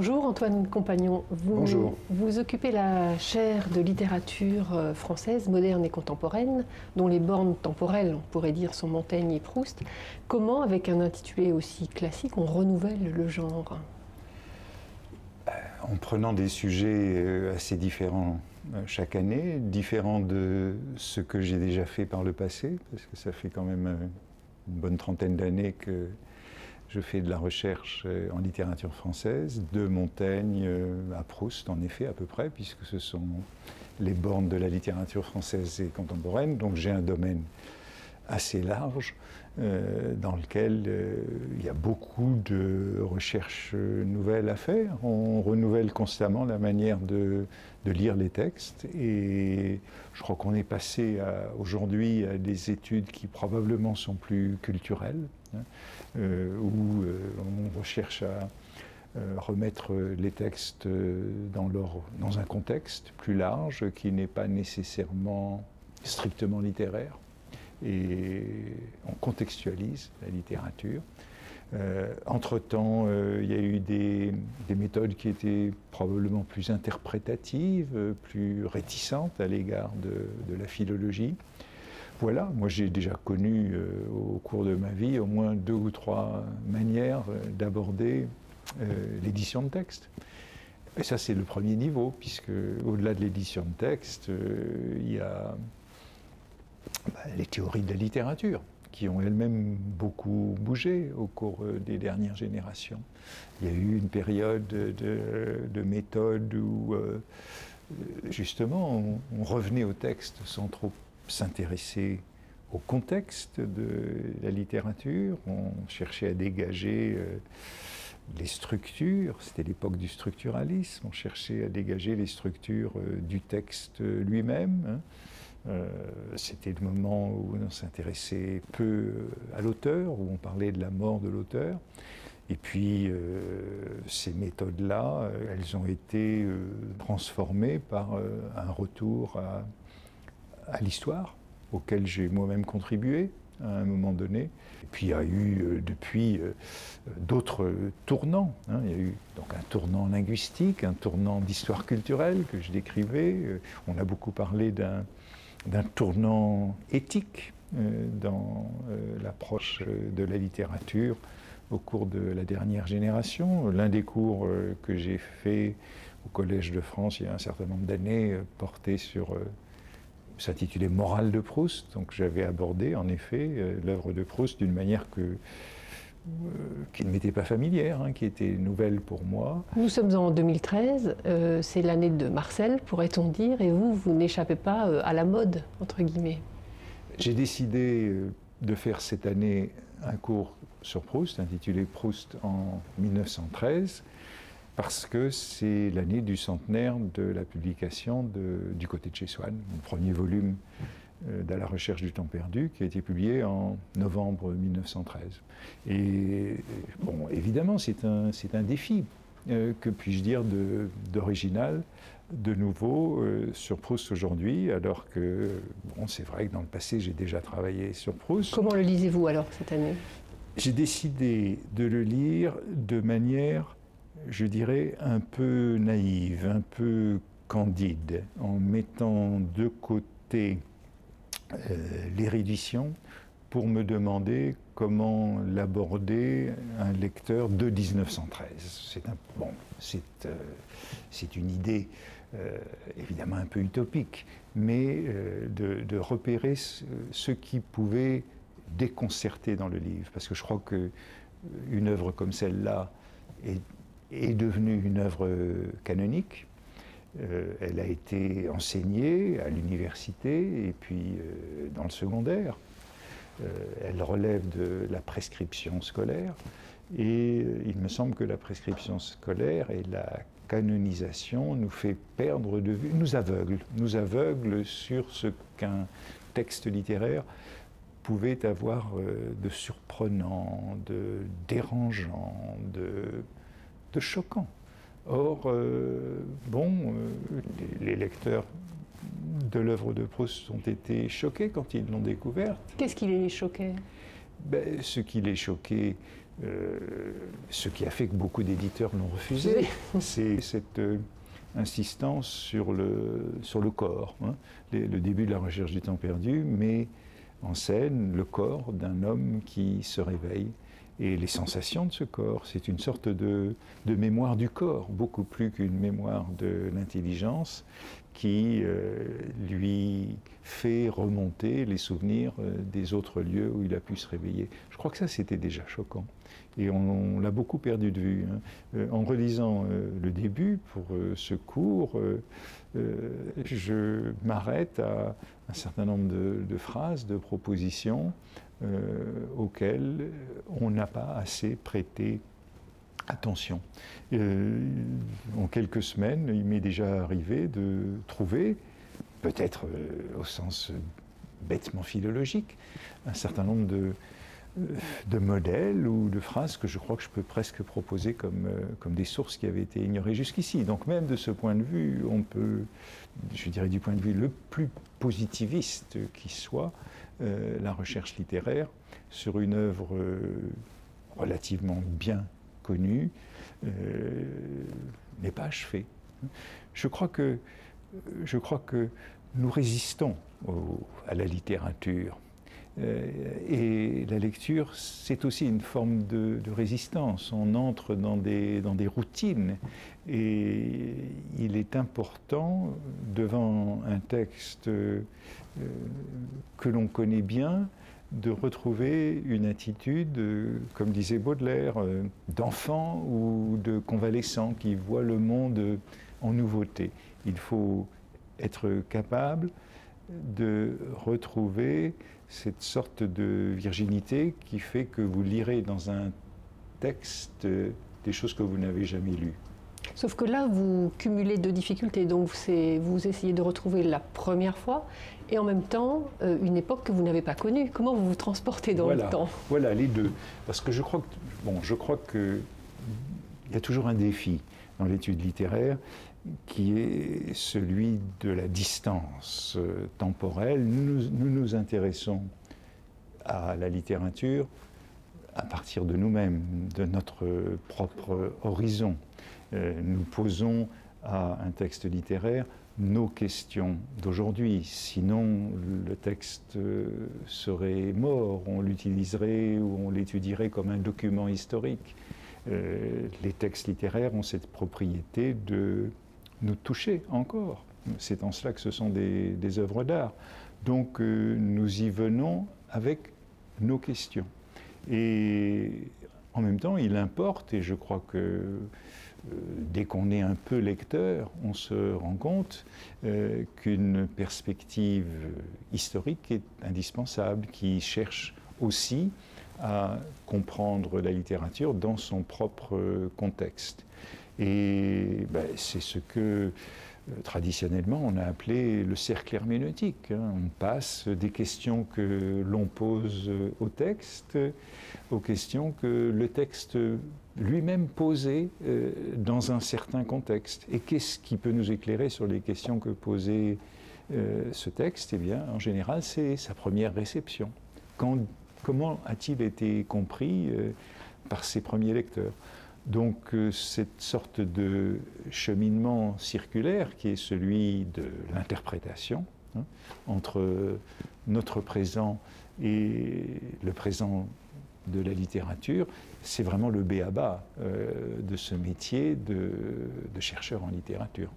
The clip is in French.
Bonjour Antoine Compagnon. Vous, Bonjour. Vous occupez la chaire de littérature euh, française moderne et contemporaine, dont les bornes temporelles, on pourrait dire, sont Montaigne et Proust. Comment, avec un intitulé aussi classique, on renouvelle le genre? En prenant des sujets euh, assez différents euh, chaque année, différents de ce que j'ai déjà fait par le passé, parce que ça fait quand même une bonne trentaine d'années que je fais de la recherche euh, en littérature française, de Montaigne euh, à Proust, en effet, à peu près, puisque ce sont les bornes de la littérature française et contemporaine. Donc j'ai un domaine assez large euh, dans lequel il y a beaucoup de recherches nouvelles à faire. On renouvelle constamment la manière de, lire les textes et je crois qu'on est passé aujourd'hui à des études qui probablement sont plus culturelles, euh, où euh, on recherche à euh, remettre les textes dans, un contexte plus large qui n'est pas nécessairement strictement littéraire et on contextualise la littérature. Euh, Entre-temps, il y a eu des, des, méthodes qui étaient probablement plus interprétatives, plus réticentes à l'égard de, la philologie. Voilà, moi j'ai déjà connu euh, au cours de ma vie au moins deux ou trois manières d'aborder l'édition de texte. Et ça c'est le premier niveau, puisque au-delà de l'édition de texte, il y a bah, les théories de la littérature, qui ont elles-mêmes beaucoup bougé au cours des dernières générations. Il y a eu une période de, de méthode où, euh, justement, on, revenait au texte sans trop s'intéresser au contexte de la littérature, on cherchait à dégager euh, les structures, c'était l'époque du structuralisme, on cherchait à dégager les structures euh, du texte lui-même. Hein. Euh, c'était le moment où on s'intéressait peu à l'auteur, où on parlait de la mort de l'auteur. Et puis euh, ces méthodes-là, elles ont été euh, transformées par euh, un retour à, à l'histoire, auquel j'ai moi-même contribué à un moment donné. Et puis il y a eu euh, depuis euh, d'autres tournants. Hein. Il y a eu donc un tournant linguistique, un tournant d'histoire culturelle que je décrivais. Euh, on a beaucoup parlé d'un d'un tournant éthique euh, dans euh, l'approche de la littérature au cours de la dernière génération. L'un des cours euh, que j'ai fait au Collège de France il y a un certain nombre d'années portait sur s'intitulait Morale de Proust. Donc j'avais abordé en effet l'œuvre de Proust d'une manière que qui ne m'était pas familière, hein, qui était nouvelle pour moi. Nous sommes en 2013, euh, c'est l'année de Marcel, pourrait-on dire, et vous, vous n'échappez pas euh, à la mode, entre guillemets. J'ai décidé euh, de faire cette année un cours sur Proust, intitulé Proust en 1913, parce que c'est l'année du centenaire de la publication de, du côté de chez Swann, mon premier volume de la recherche du temps perdu, qui a été publié en novembre 1913. Et bon, évidemment, c'est un, c'est un défi, euh, que puis-je dire, d'original, de, de, nouveau euh, sur Proust aujourd'hui, alors que, bon, c'est vrai que dans le passé, j'ai déjà travaillé sur Proust. Comment le lisez-vous alors cette année? J'ai décidé de le lire de manière, je dirais, un peu naïve, un peu candide, en mettant de côté euh, l'érudition pour me demander comment l'aborder un lecteur de 1913. C'est bon, euh, une idée euh, évidemment un peu utopique, mais euh, de, repérer ce, ce, qui pouvait déconcerter dans le livre, parce que je crois que une œuvre comme celle-là est, est devenue une œuvre canonique, euh, elle a été enseignée à l'université et puis euh, dans le secondaire. Euh, elle relève de la prescription scolaire et il me semble que la prescription scolaire et la canonisation nous fait perdre de vue, nous aveugle, nous aveugle sur ce qu'un texte littéraire pouvait avoir de surprenant, de dérangeant, de, de choquant. Or, euh, bon, euh, les, lecteurs de l'œuvre de Proust ont été choqués quand ils l'ont découverte. Qu'est-ce qui les choquait? Ben, Ce qui les choquait, ce qui a fait que beaucoup d'éditeurs l'ont refusé, c'est cette insistance sur le, sur le corps. Hein. le début de la recherche du temps perdu met en scène le corps d'un homme qui se réveille et les sensations de ce corps. C'est une sorte de, de, mémoire du corps, beaucoup plus qu'une mémoire de l'intelligence qui euh, lui fait remonter les souvenirs euh, des autres lieux où il a pu se réveiller. Je crois que ça, c'était déjà choquant. Et on, l'a beaucoup perdu de vue. Hein. Euh, en relisant le début pour ce cours, je m'arrête à un certain nombre de, de phrases, de propositions auxquelles on n'a pas assez prêté attention. Euh, en quelques semaines, il m'est déjà arrivé de trouver, peut-être euh, au sens bêtement philologique, un certain nombre de, euh, de modèles ou de phrases que je crois que je peux presque proposer comme, comme des sources qui avaient été ignorées jusqu'ici. Donc même de ce point de vue, on peut, je dirais du point de vue le plus positiviste qui soit, la recherche littéraire sur une œuvre relativement bien connu euh, n'est pas achevé. Je crois que, je crois que nous résistons à la littérature. Euh, et la lecture, c'est aussi une forme de, résistance. On entre dans des, dans des routines et il est important, devant un texte euh, que l'on connaît bien, de retrouver une attitude, euh, comme disait Baudelaire, d'enfant ou de convalescent qui voit le monde en nouveauté. Il faut être capable de retrouver cette sorte de virginité qui fait que vous lirez dans un texte des choses que vous n'avez jamais lues. Sauf que là, vous cumulez deux difficultés. Donc, vous essayez de retrouver la première fois et en même temps euh, une époque que vous n'avez pas connue. Comment vous vous transportez dans le temps? Voilà, les deux. Parce que je crois que, bon, je crois que il y a toujours un défi dans l'étude littéraire qui est celui de la distance euh, temporelle. Nous, nous intéressons à la littérature à partir de nous-mêmes, de notre propre horizon. Euh, nous posons à un texte littéraire nos questions d'aujourd'hui. Sinon, le texte euh, serait mort, on l'utiliserait ou on l'étudierait comme un document historique. Les textes littéraires ont cette propriété de nous toucher encore. C'est en cela que ce sont des, œuvres d'art. Donc nous y venons avec nos questions. Et en même temps, il importe, et je crois que euh, dès qu'on est un peu lecteur, on se rend compte euh, qu'une perspective historique est indispensable, qui cherche aussi à comprendre la littérature dans son propre contexte. Et ben, c'est ce que euh, traditionnellement, on a appelé le cercle herméneutique. Hein. On passe des questions que l'on pose au texte aux questions que le texte lui-même posait euh, dans un certain contexte. Et qu'est-ce qui peut nous éclairer sur les questions que posait euh, ce texte? Eh bien, en général, c'est sa première réception. comment a-t-il été compris par ses premiers lecteurs? Donc euh, cette sorte de cheminement circulaire qui est celui de l'interprétation hein, entre notre présent et le présent de la littérature, c'est vraiment le béaba euh, de ce métier de chercheur en littérature.